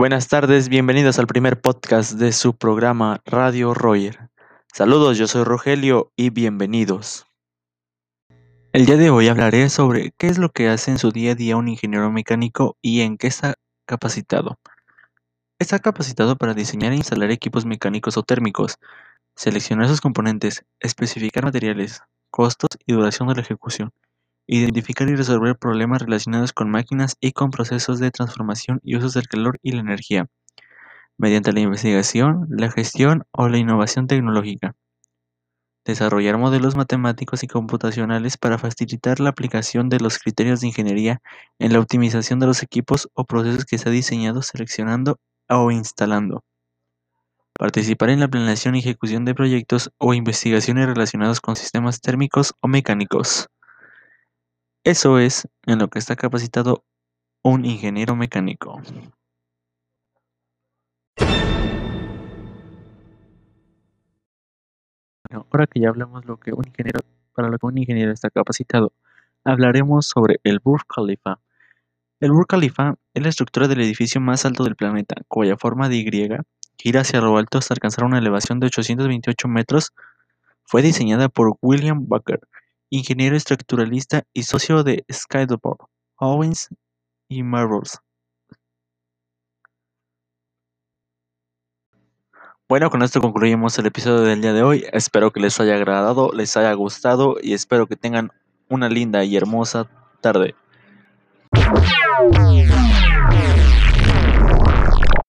Buenas tardes, bienvenidos al primer podcast de su programa Radio Roger. Saludos, yo soy Rogelio y bienvenidos. El día de hoy hablaré sobre qué es lo que hace en su día a día un ingeniero mecánico y en qué está capacitado. Está capacitado para diseñar e instalar equipos mecánicos o térmicos, seleccionar sus componentes, especificar materiales, costos y duración de la ejecución, identificar y resolver problemas relacionados con máquinas y con procesos de transformación y usos del calor y la energía, mediante la investigación, la gestión o la innovación tecnológica. Desarrollar modelos matemáticos y computacionales para facilitar la aplicación de los criterios de ingeniería en la optimización de los equipos o procesos que se ha diseñado seleccionando o instalando. Participar en la planeación y ejecución de proyectos o investigaciones relacionados con sistemas térmicos o mecánicos. Eso es en lo que está capacitado un ingeniero mecánico. ahora que ya hablamos lo que un ingeniero, para lo que un ingeniero está capacitado, hablaremos sobre el Burj Khalifa. El Burj Khalifa es la estructura del edificio más alto del planeta, cuya forma de Y gira hacia lo alto hasta alcanzar una elevación de 828 metros. Fue diseñada por William Bucker, ingeniero estructuralista y socio de Skysdorf, Owens y Marbles. Bueno, con esto concluimos el episodio del día de hoy. Espero que les haya agradado, les haya gustado y espero que tengan una linda y hermosa tarde.